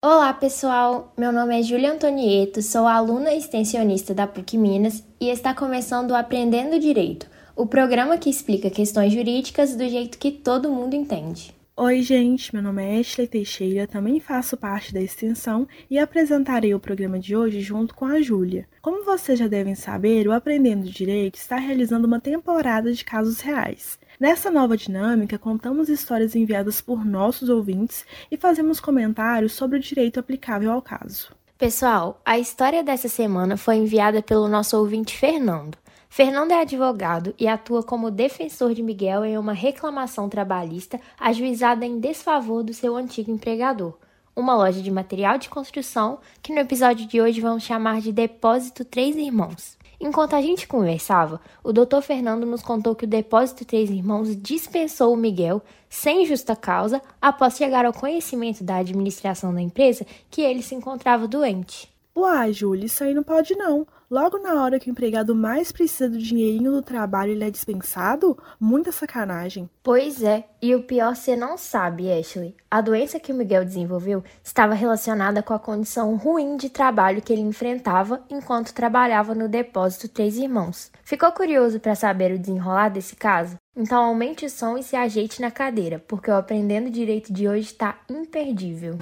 Olá, pessoal! Meu nome é Júlia Antonieto, sou aluna extensionista da PUC Minas e está começando o Aprendendo Direito, o programa que explica questões jurídicas do jeito que todo mundo entende. Oi, gente, meu nome é Ashley Teixeira, também faço parte da extensão e apresentarei o programa de hoje junto com a Júlia. Como vocês já devem saber, o Aprendendo Direito está realizando uma temporada de casos reais. Nessa nova dinâmica, contamos histórias enviadas por nossos ouvintes e fazemos comentários sobre o direito aplicável ao caso. Pessoal, a história dessa semana foi enviada pelo nosso ouvinte Fernando. Fernando é advogado e atua como defensor de Miguel em uma reclamação trabalhista ajuizada em desfavor do seu antigo empregador, uma loja de material de construção que no episódio de hoje vamos chamar de Depósito Três Irmãos. Enquanto a gente conversava, o Dr. Fernando nos contou que o Depósito Três Irmãos dispensou o Miguel, sem justa causa, após chegar ao conhecimento da administração da empresa que ele se encontrava doente. Uai, Júlia, isso aí não pode não. Logo na hora que o empregado mais precisa do dinheirinho do trabalho, ele é dispensado? Muita sacanagem. Pois é, e o pior você não sabe, Ashley. A doença que o Miguel desenvolveu estava relacionada com a condição ruim de trabalho que ele enfrentava enquanto trabalhava no depósito Três Irmãos. Ficou curioso para saber o desenrolar desse caso? Então aumente o som e se ajeite na cadeira, porque o Aprendendo Direito de hoje está imperdível.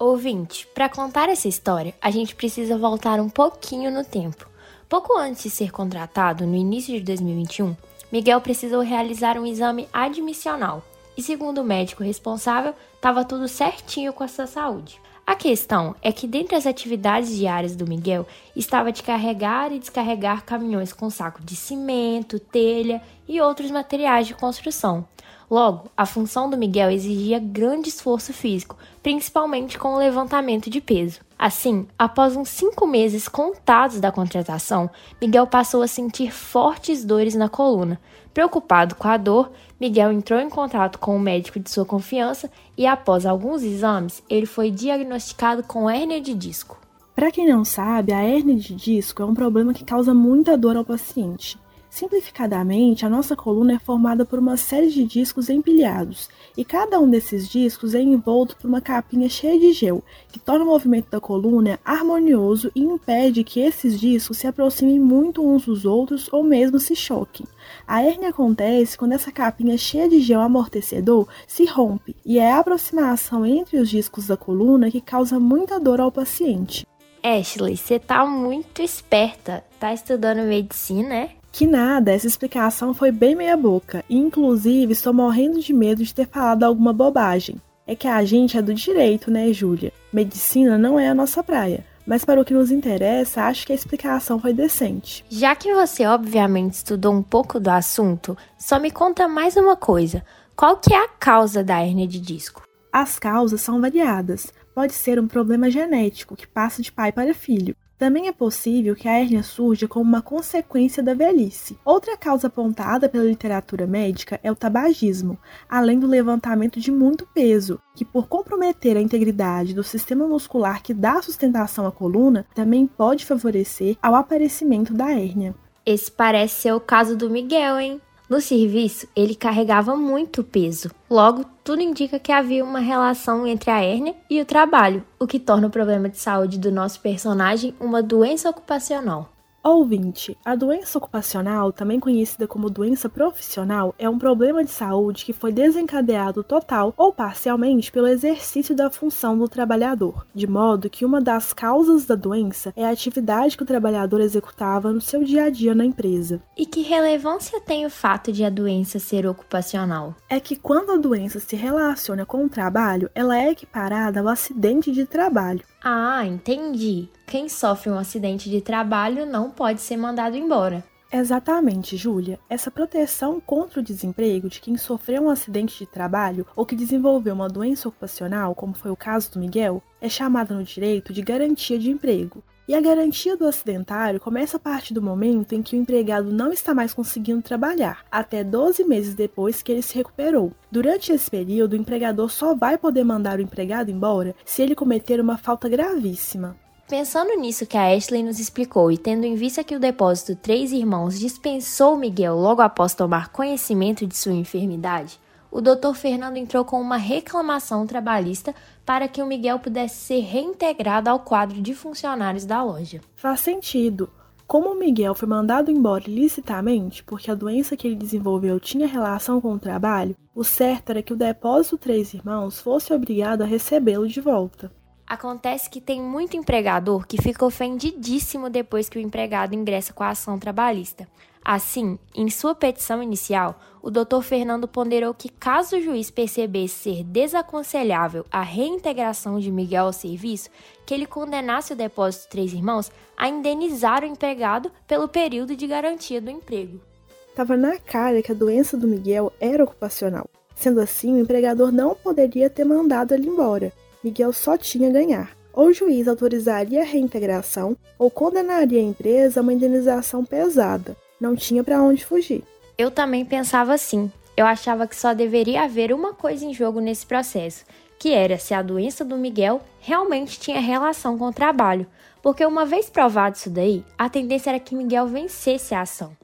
Ouvinte, para contar essa história, a gente precisa voltar um pouquinho no tempo. Pouco antes de ser contratado, no início de 2021, Miguel precisou realizar um exame admissional e, segundo o médico responsável, estava tudo certinho com a sua saúde. A questão é que, dentre as atividades diárias do Miguel, estava de carregar e descarregar caminhões com saco de cimento, telha e outros materiais de construção. Logo, a função do Miguel exigia grande esforço físico, principalmente com o levantamento de peso. Assim, após uns cinco meses contados da contratação, Miguel passou a sentir fortes dores na coluna. Preocupado com a dor, Miguel entrou em contato com o médico de sua confiança e, após alguns exames, ele foi diagnosticado com hérnia de disco. Para quem não sabe, a hérnia de disco é um problema que causa muita dor ao paciente. Simplificadamente, a nossa coluna é formada por uma série de discos empilhados, e cada um desses discos é envolto por uma capinha cheia de gel, que torna o movimento da coluna harmonioso e impede que esses discos se aproximem muito uns dos outros ou mesmo se choquem. A hérnia acontece quando essa capinha cheia de gel amortecedor se rompe, e é a aproximação entre os discos da coluna que causa muita dor ao paciente. Ashley, você tá muito esperta. Tá estudando medicina, é? Que nada, essa explicação foi bem meia-boca, e inclusive estou morrendo de medo de ter falado alguma bobagem. É que a gente é do direito, né, Júlia? Medicina não é a nossa praia. Mas para o que nos interessa, acho que a explicação foi decente. Já que você obviamente estudou um pouco do assunto, só me conta mais uma coisa. Qual que é a causa da hérnia de disco? As causas são variadas. Pode ser um problema genético que passa de pai para filho. Também é possível que a hérnia surja como uma consequência da velhice. Outra causa apontada pela literatura médica é o tabagismo, além do levantamento de muito peso, que por comprometer a integridade do sistema muscular que dá sustentação à coluna, também pode favorecer ao aparecimento da hérnia. Esse parece ser o caso do Miguel, hein? No serviço, ele carregava muito peso. Logo, tudo indica que havia uma relação entre a hérnia e o trabalho, o que torna o problema de saúde do nosso personagem uma doença ocupacional. Ouvinte, a doença ocupacional, também conhecida como doença profissional, é um problema de saúde que foi desencadeado total ou parcialmente pelo exercício da função do trabalhador, de modo que uma das causas da doença é a atividade que o trabalhador executava no seu dia a dia na empresa. E que relevância tem o fato de a doença ser ocupacional? É que quando a doença se relaciona com o trabalho, ela é equiparada ao acidente de trabalho. Ah, entendi. Quem sofre um acidente de trabalho não pode ser mandado embora. Exatamente, Júlia. Essa proteção contra o desemprego de quem sofreu um acidente de trabalho ou que desenvolveu uma doença ocupacional, como foi o caso do Miguel, é chamada no direito de garantia de emprego. E a garantia do acidentário começa a partir do momento em que o empregado não está mais conseguindo trabalhar, até 12 meses depois que ele se recuperou. Durante esse período, o empregador só vai poder mandar o empregado embora se ele cometer uma falta gravíssima. Pensando nisso que a Ashley nos explicou e tendo em vista que o depósito Três Irmãos dispensou Miguel logo após tomar conhecimento de sua enfermidade, o Dr. Fernando entrou com uma reclamação trabalhista para que o Miguel pudesse ser reintegrado ao quadro de funcionários da loja. Faz sentido. Como o Miguel foi mandado embora ilicitamente, porque a doença que ele desenvolveu tinha relação com o trabalho, o certo era que o depósito Três Irmãos fosse obrigado a recebê-lo de volta. Acontece que tem muito empregador que fica ofendidíssimo depois que o empregado ingressa com a ação trabalhista. Assim, em sua petição inicial, o Dr. Fernando ponderou que, caso o juiz percebesse ser desaconselhável a reintegração de Miguel ao serviço, que ele condenasse o depósito Três Irmãos a indenizar o empregado pelo período de garantia do emprego. Estava na cara que a doença do Miguel era ocupacional. Sendo assim, o empregador não poderia ter mandado ele embora. Miguel só tinha ganhar. Ou o juiz autorizaria a reintegração ou condenaria a empresa a uma indenização pesada. Não tinha para onde fugir. Eu também pensava assim. Eu achava que só deveria haver uma coisa em jogo nesse processo, que era se a doença do Miguel realmente tinha relação com o trabalho, porque uma vez provado isso daí, a tendência era que Miguel vencesse a ação.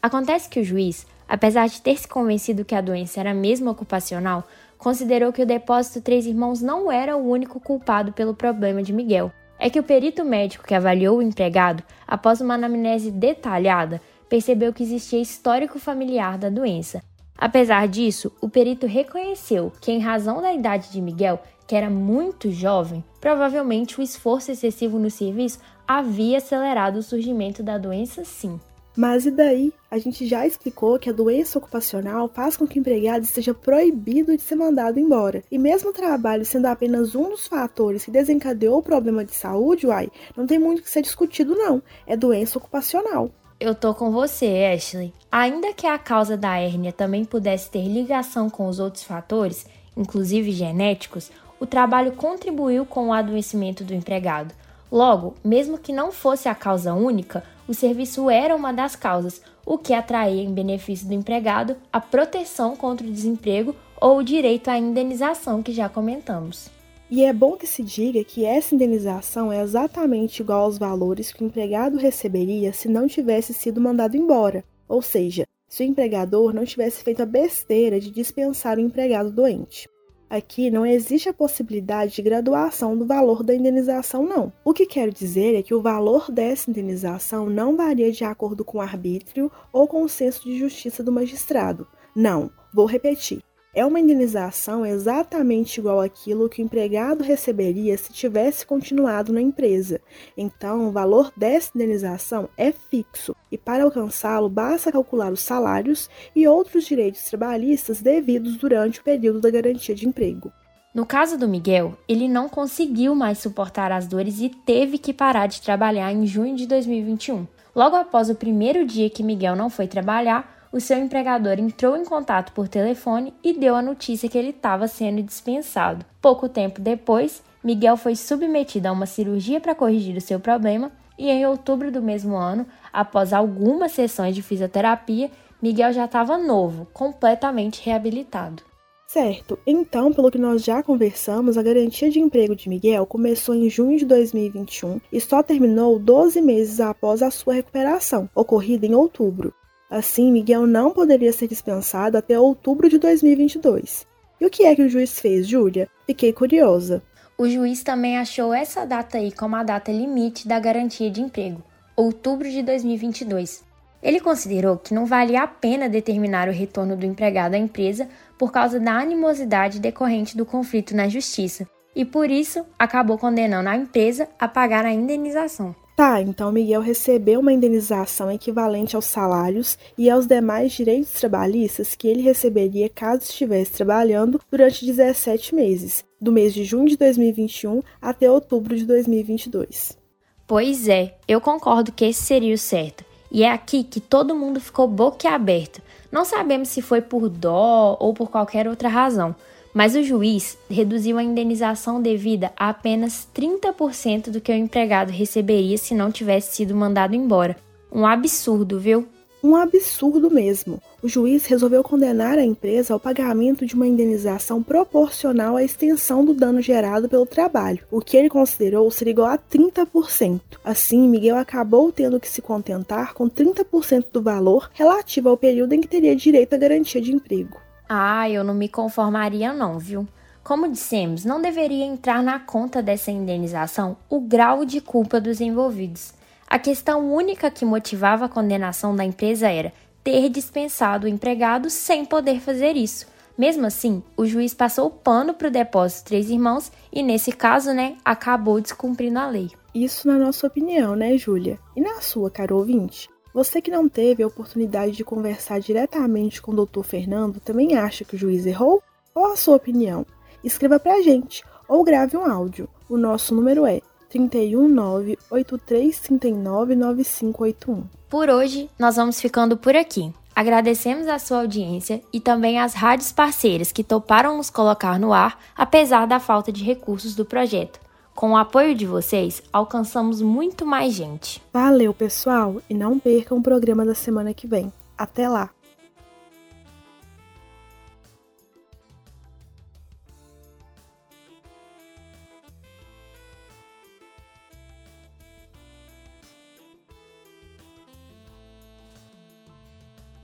Acontece que o juiz, apesar de ter se convencido que a doença era mesmo ocupacional, considerou que o depósito Três Irmãos não era o único culpado pelo problema de Miguel. É que o perito médico que avaliou o empregado, após uma anamnese detalhada, percebeu que existia histórico familiar da doença. Apesar disso, o perito reconheceu que, em razão da idade de Miguel, que era muito jovem, provavelmente o esforço excessivo no serviço havia acelerado o surgimento da doença, sim. Mas e daí? A gente já explicou que a doença ocupacional faz com que o empregado esteja proibido de ser mandado embora. E mesmo o trabalho sendo apenas um dos fatores que desencadeou o problema de saúde, uai, não tem muito que ser discutido não. É doença ocupacional. Eu tô com você, Ashley. Ainda que a causa da hérnia também pudesse ter ligação com os outros fatores, inclusive genéticos, o trabalho contribuiu com o adoecimento do empregado. Logo, mesmo que não fosse a causa única, o serviço era uma das causas, o que atraía em benefício do empregado a proteção contra o desemprego ou o direito à indenização que já comentamos. E é bom que se diga que essa indenização é exatamente igual aos valores que o empregado receberia se não tivesse sido mandado embora, ou seja, se o empregador não tivesse feito a besteira de dispensar o empregado doente. Aqui não existe a possibilidade de graduação do valor da indenização, não. O que quero dizer é que o valor dessa indenização não varia de acordo com o arbítrio ou com o senso de justiça do magistrado. Não, vou repetir é uma indenização exatamente igual àquilo que o empregado receberia se tivesse continuado na empresa. Então, o valor dessa indenização é fixo e para alcançá-lo basta calcular os salários e outros direitos trabalhistas devidos durante o período da garantia de emprego. No caso do Miguel, ele não conseguiu mais suportar as dores e teve que parar de trabalhar em junho de 2021. Logo após o primeiro dia que Miguel não foi trabalhar, o seu empregador entrou em contato por telefone e deu a notícia que ele estava sendo dispensado. Pouco tempo depois, Miguel foi submetido a uma cirurgia para corrigir o seu problema e em outubro do mesmo ano, após algumas sessões de fisioterapia, Miguel já estava novo, completamente reabilitado. Certo, então, pelo que nós já conversamos, a garantia de emprego de Miguel começou em junho de 2021 e só terminou 12 meses após a sua recuperação, ocorrida em outubro. Assim, Miguel não poderia ser dispensado até outubro de 2022. E o que é que o juiz fez, Júlia? Fiquei curiosa. O juiz também achou essa data aí como a data limite da garantia de emprego, outubro de 2022. Ele considerou que não valia a pena determinar o retorno do empregado à empresa por causa da animosidade decorrente do conflito na justiça, e por isso acabou condenando a empresa a pagar a indenização. Tá, então Miguel recebeu uma indenização equivalente aos salários e aos demais direitos trabalhistas que ele receberia caso estivesse trabalhando durante 17 meses, do mês de junho de 2021 até outubro de 2022. Pois é, eu concordo que esse seria o certo. E é aqui que todo mundo ficou boquiaberto. Não sabemos se foi por dó ou por qualquer outra razão, mas o juiz reduziu a indenização devida a apenas 30% do que o empregado receberia se não tivesse sido mandado embora. Um absurdo, viu? Um absurdo mesmo. O juiz resolveu condenar a empresa ao pagamento de uma indenização proporcional à extensão do dano gerado pelo trabalho, o que ele considerou ser igual a 30%. Assim, Miguel acabou tendo que se contentar com 30% do valor relativo ao período em que teria direito à garantia de emprego. Ah, eu não me conformaria não, viu? Como dissemos, não deveria entrar na conta dessa indenização o grau de culpa dos envolvidos. A questão única que motivava a condenação da empresa era ter dispensado o empregado sem poder fazer isso. Mesmo assim, o juiz passou o pano para o depósito Três Irmãos e, nesse caso, né, acabou descumprindo a lei. Isso na nossa opinião, né, Júlia? E na sua, caro ouvinte? Você que não teve a oportunidade de conversar diretamente com o doutor Fernando também acha que o juiz errou? Qual a sua opinião? Escreva para a gente ou grave um áudio. O nosso número é 31983399581. Por hoje, nós vamos ficando por aqui. Agradecemos a sua audiência e também às rádios parceiras que toparam nos colocar no ar, apesar da falta de recursos do projeto. Com o apoio de vocês, alcançamos muito mais gente. Valeu, pessoal, e não percam o programa da semana que vem. Até lá!